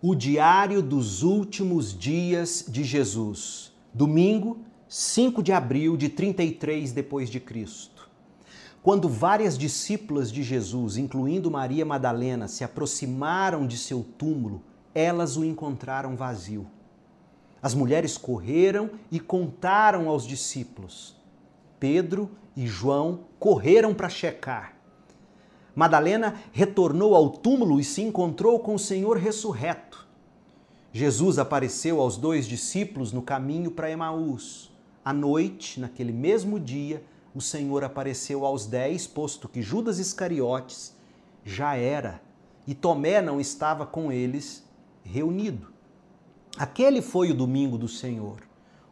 O diário dos últimos dias de Jesus. Domingo, 5 de abril de 33 depois de Cristo. Quando várias discípulas de Jesus, incluindo Maria Madalena, se aproximaram de seu túmulo, elas o encontraram vazio. As mulheres correram e contaram aos discípulos. Pedro e João correram para checar. Madalena retornou ao túmulo e se encontrou com o Senhor ressurreto. Jesus apareceu aos dois discípulos no caminho para Emaús. À noite, naquele mesmo dia, o Senhor apareceu aos dez, posto que Judas Iscariotes já era e Tomé não estava com eles reunido. Aquele foi o domingo do Senhor,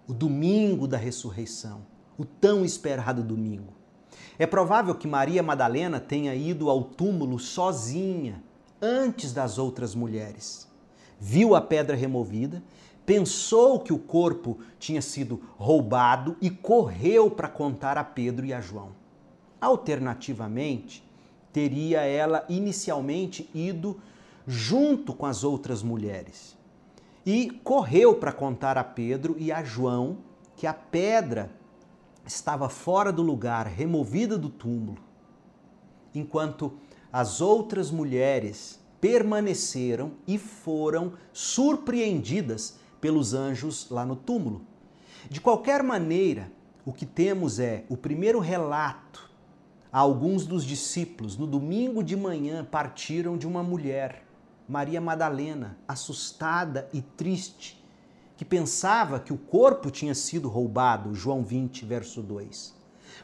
o domingo da ressurreição, o tão esperado domingo. É provável que Maria Madalena tenha ido ao túmulo sozinha, antes das outras mulheres. Viu a pedra removida, pensou que o corpo tinha sido roubado e correu para contar a Pedro e a João. Alternativamente, teria ela inicialmente ido junto com as outras mulheres e correu para contar a Pedro e a João que a pedra estava fora do lugar, removida do túmulo, enquanto as outras mulheres permaneceram e foram surpreendidas pelos anjos lá no túmulo. De qualquer maneira, o que temos é o primeiro relato. Alguns dos discípulos, no domingo de manhã, partiram de uma mulher, Maria Madalena, assustada e triste, que pensava que o corpo tinha sido roubado, João 20, verso 2.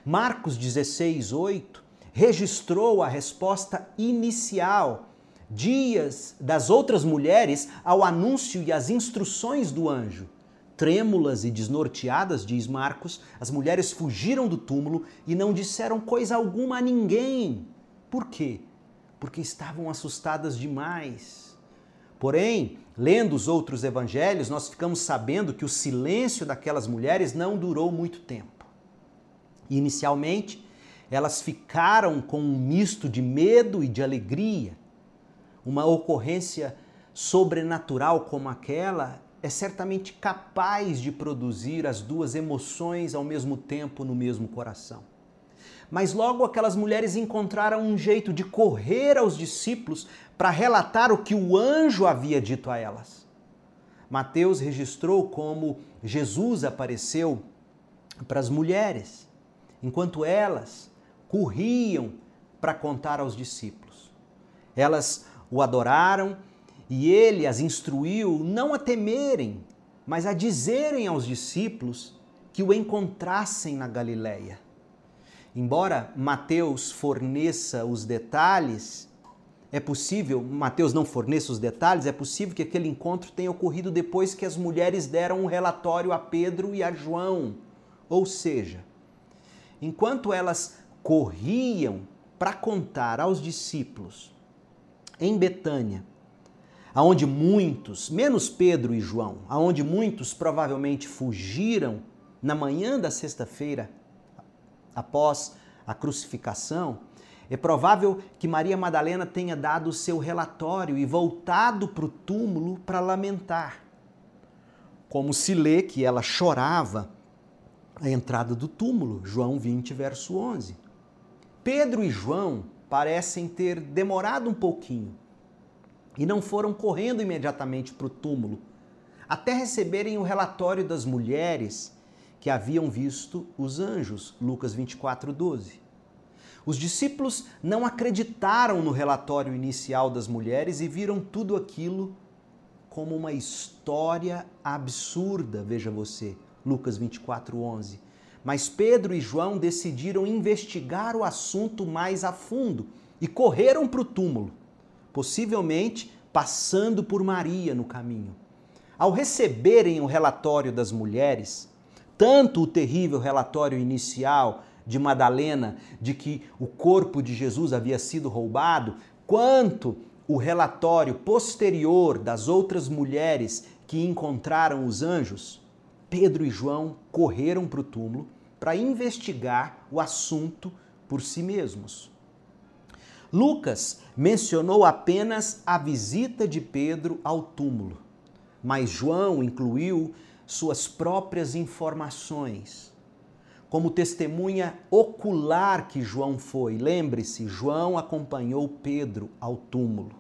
Marcos 16, 8 registrou a resposta inicial dias das outras mulheres ao anúncio e às instruções do anjo. Trêmulas e desnorteadas, diz Marcos, as mulheres fugiram do túmulo e não disseram coisa alguma a ninguém. Por quê? Porque estavam assustadas demais. Porém, lendo os outros evangelhos, nós ficamos sabendo que o silêncio daquelas mulheres não durou muito tempo. Inicialmente, elas ficaram com um misto de medo e de alegria. Uma ocorrência sobrenatural como aquela é certamente capaz de produzir as duas emoções ao mesmo tempo no mesmo coração. Mas logo aquelas mulheres encontraram um jeito de correr aos discípulos para relatar o que o anjo havia dito a elas. Mateus registrou como Jesus apareceu para as mulheres, enquanto elas corriam para contar aos discípulos. Elas o adoraram e ele as instruiu não a temerem, mas a dizerem aos discípulos que o encontrassem na Galileia. Embora Mateus forneça os detalhes, é possível, Mateus não forneça os detalhes, é possível que aquele encontro tenha ocorrido depois que as mulheres deram um relatório a Pedro e a João. Ou seja, enquanto elas corriam para contar aos discípulos em Betânia, aonde muitos, menos Pedro e João, aonde muitos provavelmente fugiram na manhã da sexta-feira após a crucificação, é provável que Maria Madalena tenha dado o seu relatório e voltado para o túmulo para lamentar. Como se lê que ela chorava à entrada do túmulo, João 20, verso 11. Pedro e João parecem ter demorado um pouquinho e não foram correndo imediatamente para o túmulo, até receberem o relatório das mulheres que haviam visto os anjos, Lucas 24, 12. Os discípulos não acreditaram no relatório inicial das mulheres e viram tudo aquilo como uma história absurda, veja você, Lucas 24, 11. Mas Pedro e João decidiram investigar o assunto mais a fundo e correram para o túmulo, possivelmente passando por Maria no caminho. Ao receberem o relatório das mulheres, tanto o terrível relatório inicial de Madalena de que o corpo de Jesus havia sido roubado, quanto o relatório posterior das outras mulheres que encontraram os anjos, Pedro e João correram para o túmulo para investigar o assunto por si mesmos. Lucas mencionou apenas a visita de Pedro ao túmulo, mas João incluiu suas próprias informações. Como testemunha ocular que João foi, lembre-se, João acompanhou Pedro ao túmulo.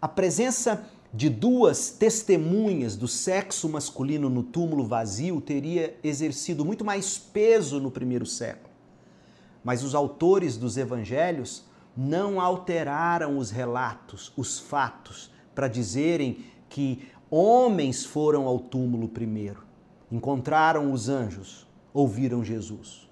A presença de duas testemunhas do sexo masculino no túmulo vazio teria exercido muito mais peso no primeiro século. Mas os autores dos evangelhos não alteraram os relatos, os fatos, para dizerem que homens foram ao túmulo primeiro, encontraram os anjos, ouviram Jesus.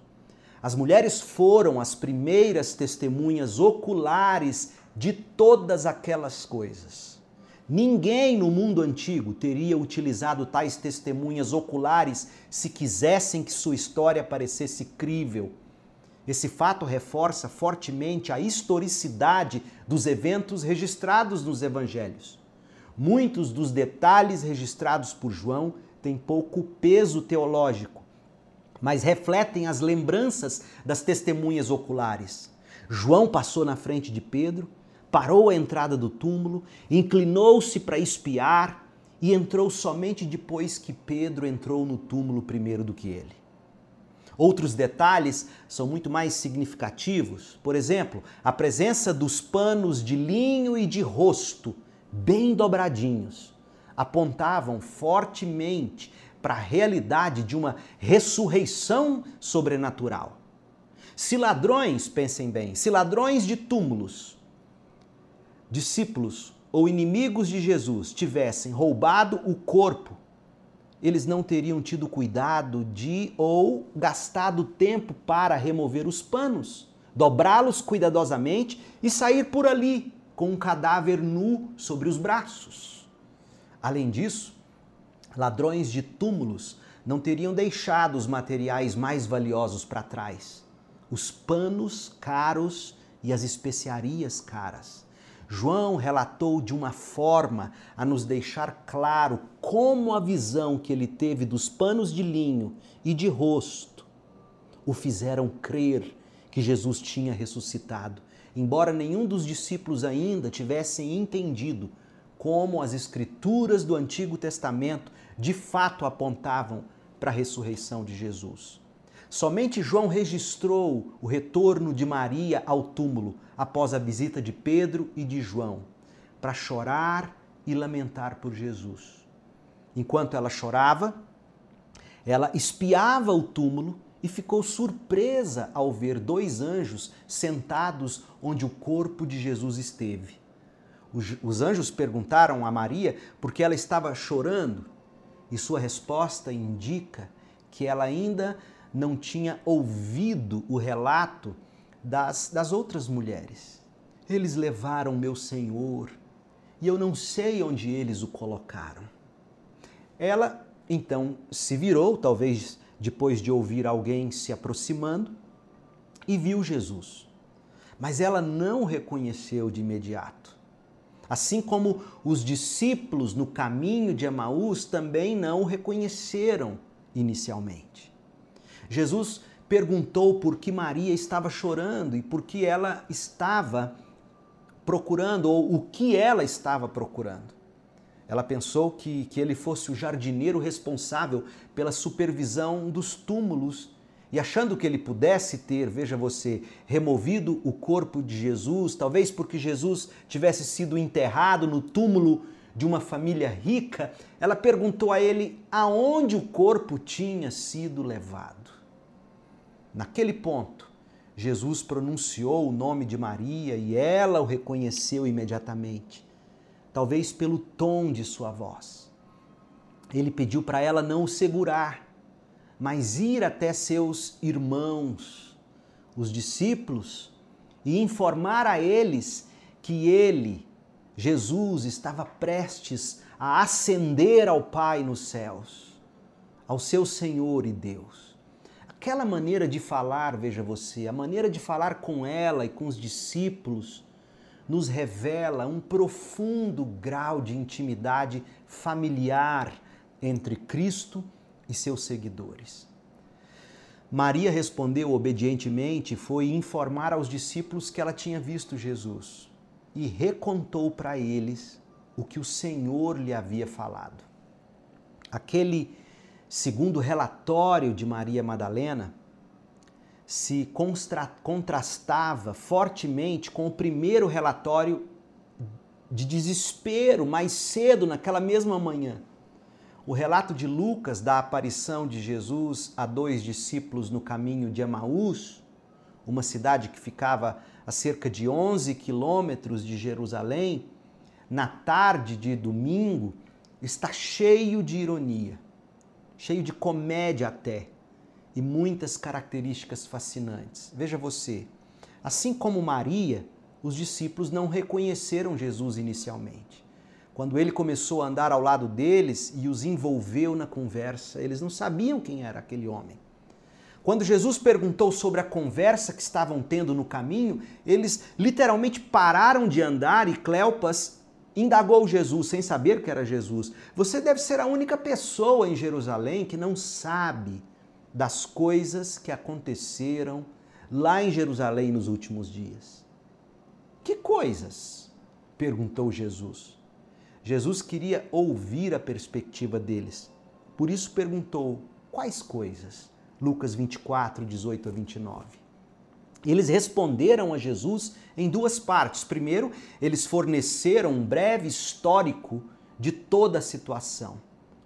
As mulheres foram as primeiras testemunhas oculares de todas aquelas coisas. Ninguém no mundo antigo teria utilizado tais testemunhas oculares se quisessem que sua história parecesse crível esse fato reforça fortemente a historicidade dos eventos registrados nos evangelhos. Muitos dos detalhes registrados por João têm pouco peso teológico, mas refletem as lembranças das testemunhas oculares. João passou na frente de Pedro, parou a entrada do túmulo, inclinou-se para espiar e entrou somente depois que Pedro entrou no túmulo primeiro do que ele. Outros detalhes são muito mais significativos. Por exemplo, a presença dos panos de linho e de rosto, bem dobradinhos, apontavam fortemente para a realidade de uma ressurreição sobrenatural. Se ladrões, pensem bem, se ladrões de túmulos, discípulos ou inimigos de Jesus tivessem roubado o corpo eles não teriam tido cuidado de ou gastado tempo para remover os panos, dobrá-los cuidadosamente e sair por ali com um cadáver nu sobre os braços. Além disso, ladrões de túmulos não teriam deixado os materiais mais valiosos para trás: os panos caros e as especiarias caras. João relatou de uma forma a nos deixar claro como a visão que ele teve dos panos de linho e de rosto o fizeram crer que Jesus tinha ressuscitado, embora nenhum dos discípulos ainda tivessem entendido como as escrituras do Antigo Testamento de fato apontavam para a ressurreição de Jesus. Somente João registrou o retorno de Maria ao túmulo após a visita de Pedro e de João, para chorar e lamentar por Jesus. Enquanto ela chorava, ela espiava o túmulo e ficou surpresa ao ver dois anjos sentados onde o corpo de Jesus esteve. Os anjos perguntaram a Maria por que ela estava chorando e sua resposta indica que ela ainda não tinha ouvido o relato das, das outras mulheres. Eles levaram meu Senhor e eu não sei onde eles o colocaram. Ela então se virou, talvez depois de ouvir alguém se aproximando, e viu Jesus. Mas ela não reconheceu de imediato. Assim como os discípulos no caminho de Emaús também não o reconheceram inicialmente. Jesus perguntou por que Maria estava chorando e por que ela estava procurando, ou o que ela estava procurando. Ela pensou que, que ele fosse o jardineiro responsável pela supervisão dos túmulos e achando que ele pudesse ter, veja você, removido o corpo de Jesus, talvez porque Jesus tivesse sido enterrado no túmulo de uma família rica, ela perguntou a ele aonde o corpo tinha sido levado. Naquele ponto, Jesus pronunciou o nome de Maria e ela o reconheceu imediatamente, talvez pelo tom de sua voz. Ele pediu para ela não o segurar, mas ir até seus irmãos, os discípulos, e informar a eles que ele, Jesus, estava prestes a ascender ao Pai nos céus, ao seu Senhor e Deus. Aquela maneira de falar, veja você, a maneira de falar com ela e com os discípulos nos revela um profundo grau de intimidade familiar entre Cristo e seus seguidores. Maria respondeu obedientemente e foi informar aos discípulos que ela tinha visto Jesus e recontou para eles o que o Senhor lhe havia falado. Aquele segundo relatório de Maria Madalena se contrastava fortemente com o primeiro relatório de desespero mais cedo naquela mesma manhã. O relato de Lucas da aparição de Jesus a dois discípulos no caminho de Emaús, uma cidade que ficava a cerca de 11 quilômetros de Jerusalém, na tarde de domingo, está cheio de ironia, cheio de comédia até, e muitas características fascinantes. Veja você, assim como Maria, os discípulos não reconheceram Jesus inicialmente. Quando ele começou a andar ao lado deles e os envolveu na conversa, eles não sabiam quem era aquele homem. Quando Jesus perguntou sobre a conversa que estavam tendo no caminho, eles literalmente pararam de andar e Cleopas indagou Jesus sem saber que era Jesus. Você deve ser a única pessoa em Jerusalém que não sabe das coisas que aconteceram lá em Jerusalém nos últimos dias. Que coisas? perguntou Jesus. Jesus queria ouvir a perspectiva deles. Por isso perguntou: quais coisas? Lucas 24, 18 a 29. Eles responderam a Jesus em duas partes. Primeiro, eles forneceram um breve histórico de toda a situação,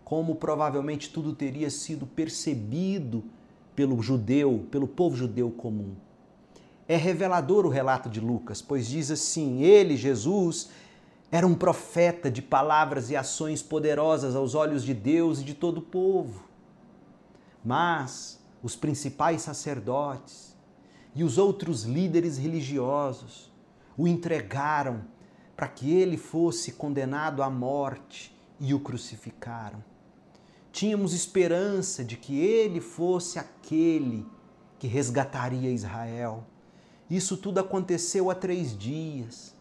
como provavelmente tudo teria sido percebido pelo judeu, pelo povo judeu comum. É revelador o relato de Lucas, pois diz assim: ele, Jesus, era um profeta de palavras e ações poderosas aos olhos de Deus e de todo o povo. Mas os principais sacerdotes e os outros líderes religiosos o entregaram para que ele fosse condenado à morte e o crucificaram. Tínhamos esperança de que ele fosse aquele que resgataria Israel isso tudo aconteceu há três dias.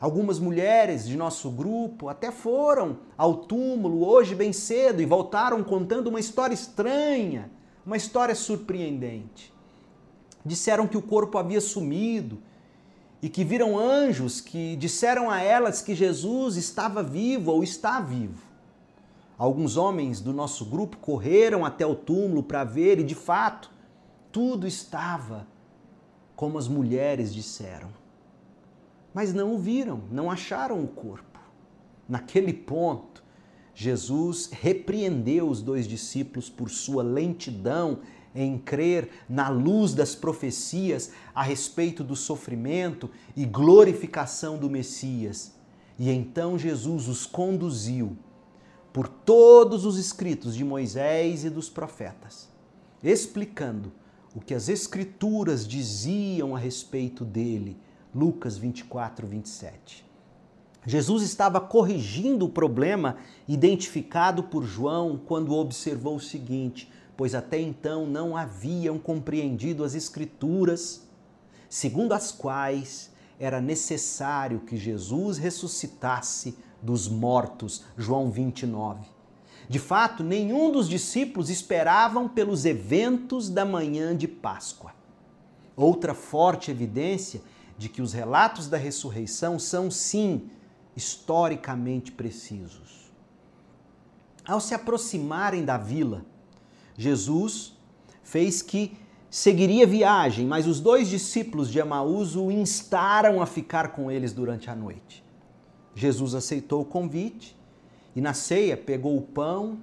Algumas mulheres de nosso grupo até foram ao túmulo hoje bem cedo e voltaram contando uma história estranha, uma história surpreendente. Disseram que o corpo havia sumido e que viram anjos que disseram a elas que Jesus estava vivo ou está vivo. Alguns homens do nosso grupo correram até o túmulo para ver e, de fato, tudo estava como as mulheres disseram. Mas não o viram, não acharam o corpo. Naquele ponto, Jesus repreendeu os dois discípulos por sua lentidão em crer na luz das profecias a respeito do sofrimento e glorificação do Messias. E então Jesus os conduziu por todos os escritos de Moisés e dos profetas, explicando o que as Escrituras diziam a respeito dele. Lucas 24, 27. Jesus estava corrigindo o problema identificado por João quando observou o seguinte: pois até então não haviam compreendido as Escrituras, segundo as quais era necessário que Jesus ressuscitasse dos mortos. João 29. De fato, nenhum dos discípulos esperavam pelos eventos da manhã de Páscoa. Outra forte evidência de que os relatos da ressurreição são, sim, historicamente precisos. Ao se aproximarem da vila, Jesus fez que seguiria viagem, mas os dois discípulos de Emaús o instaram a ficar com eles durante a noite. Jesus aceitou o convite e na ceia pegou o pão,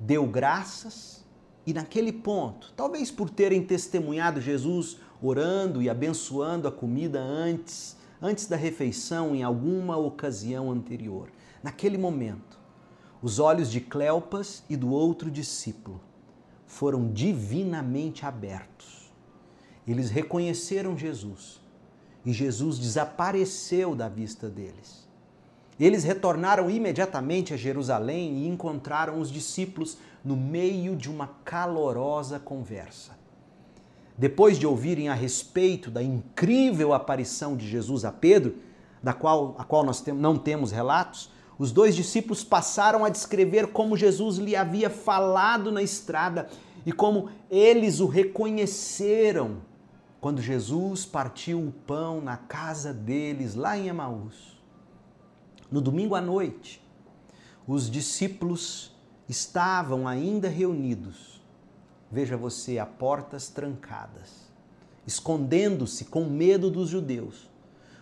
deu graças, e naquele ponto, talvez por terem testemunhado Jesus orando e abençoando a comida antes, antes da refeição em alguma ocasião anterior, naquele momento, os olhos de Cleopas e do outro discípulo foram divinamente abertos. Eles reconheceram Jesus e Jesus desapareceu da vista deles. Eles retornaram imediatamente a Jerusalém e encontraram os discípulos no meio de uma calorosa conversa. Depois de ouvirem a respeito da incrível aparição de Jesus a Pedro, da qual, a qual nós não temos relatos, os dois discípulos passaram a descrever como Jesus lhe havia falado na estrada e como eles o reconheceram quando Jesus partiu o pão na casa deles, lá em Emaús. No domingo à noite, os discípulos estavam ainda reunidos. Veja você, a portas trancadas, escondendo-se com medo dos judeus.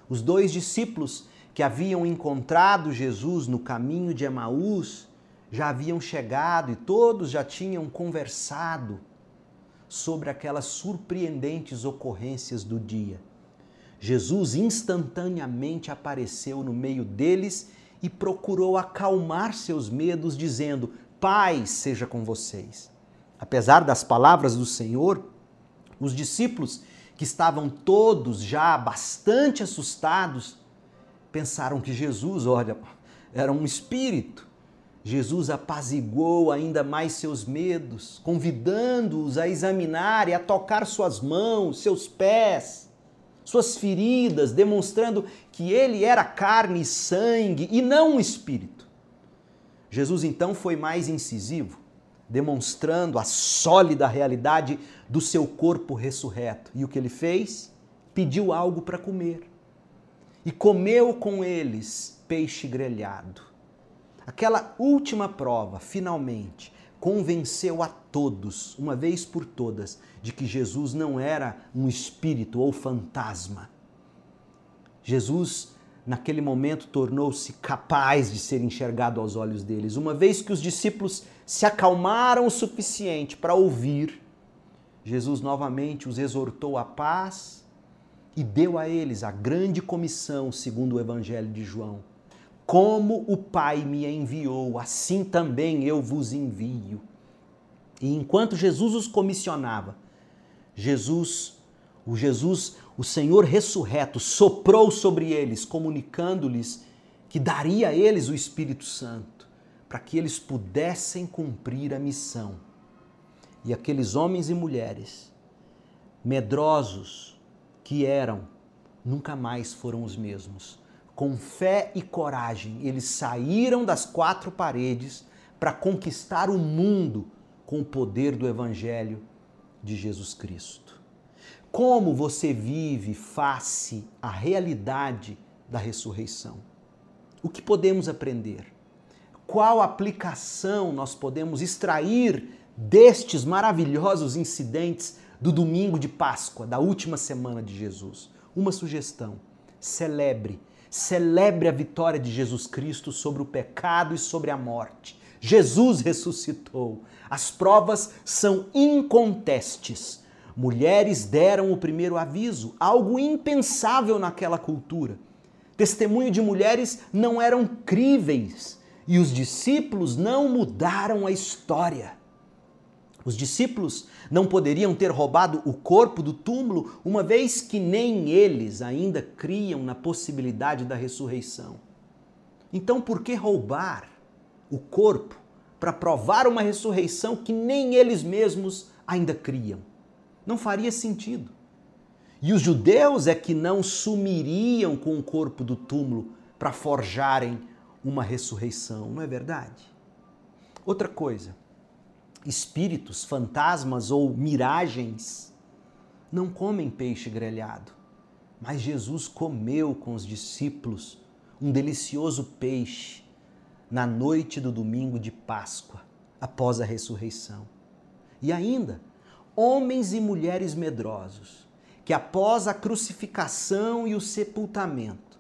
Os dois discípulos que haviam encontrado Jesus no caminho de Emaús já haviam chegado e todos já tinham conversado sobre aquelas surpreendentes ocorrências do dia. Jesus instantaneamente apareceu no meio deles e procurou acalmar seus medos, dizendo: Paz seja com vocês. Apesar das palavras do Senhor, os discípulos, que estavam todos já bastante assustados, pensaram que Jesus, olha, era um espírito Jesus apaziguou ainda mais seus medos, convidando-os a examinar e a tocar suas mãos, seus pés, suas feridas, demonstrando que ele era carne e sangue e não um espírito. Jesus então foi mais incisivo, demonstrando a sólida realidade do seu corpo ressurreto. E o que ele fez? Pediu algo para comer. E comeu com eles peixe grelhado Aquela última prova, finalmente, convenceu a todos, uma vez por todas, de que Jesus não era um espírito ou fantasma. Jesus, naquele momento, tornou-se capaz de ser enxergado aos olhos deles, uma vez que os discípulos se acalmaram o suficiente para ouvir. Jesus novamente os exortou à paz e deu a eles a grande comissão, segundo o Evangelho de João como o Pai me enviou, assim também eu vos envio. E enquanto Jesus os comissionava, Jesus, o Jesus, o Senhor ressurreto, soprou sobre eles, comunicando-lhes que daria a eles o Espírito Santo, para que eles pudessem cumprir a missão. E aqueles homens e mulheres, medrosos que eram, nunca mais foram os mesmos com fé e coragem, eles saíram das quatro paredes para conquistar o mundo com o poder do Evangelho de Jesus Cristo. Como você vive face à realidade da ressurreição? O que podemos aprender? Qual aplicação nós podemos extrair destes maravilhosos incidentes do domingo de Páscoa, da última semana de Jesus? Uma sugestão: celebre Celebre a vitória de Jesus Cristo sobre o pecado e sobre a morte. Jesus ressuscitou. As provas são incontestes. Mulheres deram o primeiro aviso, algo impensável naquela cultura. Testemunho de mulheres não eram críveis e os discípulos não mudaram a história. Os discípulos não poderiam ter roubado o corpo do túmulo, uma vez que nem eles ainda criam na possibilidade da ressurreição. Então, por que roubar o corpo para provar uma ressurreição que nem eles mesmos ainda criam? Não faria sentido. E os judeus é que não sumiriam com o corpo do túmulo para forjarem uma ressurreição, não é verdade? Outra coisa, espíritos, fantasmas ou miragens não comem peixe grelhado. Mas Jesus comeu com os discípulos um delicioso peixe na noite do domingo de Páscoa, após a ressurreição. E ainda, homens e mulheres medrosos, que após a crucificação e o sepultamento,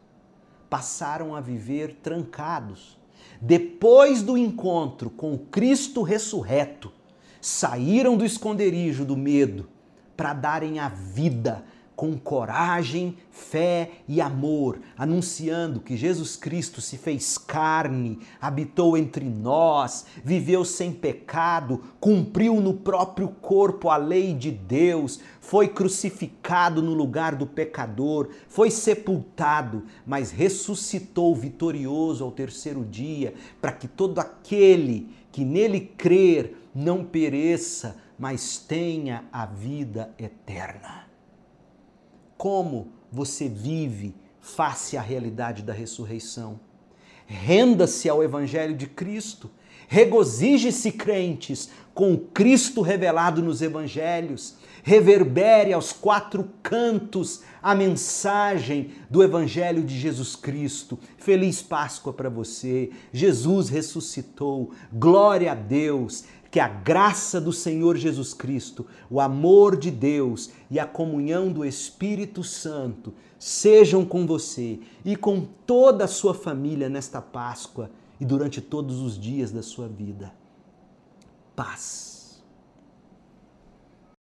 passaram a viver trancados. Depois do encontro com Cristo ressurreto, saíram do esconderijo do medo para darem a vida com coragem, fé e amor, anunciando que Jesus Cristo se fez carne, habitou entre nós, viveu sem pecado, cumpriu no próprio corpo a lei de Deus, foi crucificado no lugar do pecador, foi sepultado, mas ressuscitou vitorioso ao terceiro dia, para que todo aquele que nele crer não pereça, mas tenha a vida eterna. Como você vive face à realidade da ressurreição? Renda-se ao Evangelho de Cristo, Regozije-se, crentes, com Cristo revelado nos evangelhos. Reverbere aos quatro cantos a mensagem do Evangelho de Jesus Cristo. Feliz Páscoa para você. Jesus ressuscitou. Glória a Deus. Que a graça do Senhor Jesus Cristo, o amor de Deus e a comunhão do Espírito Santo sejam com você e com toda a sua família nesta Páscoa e durante todos os dias da sua vida. Paz.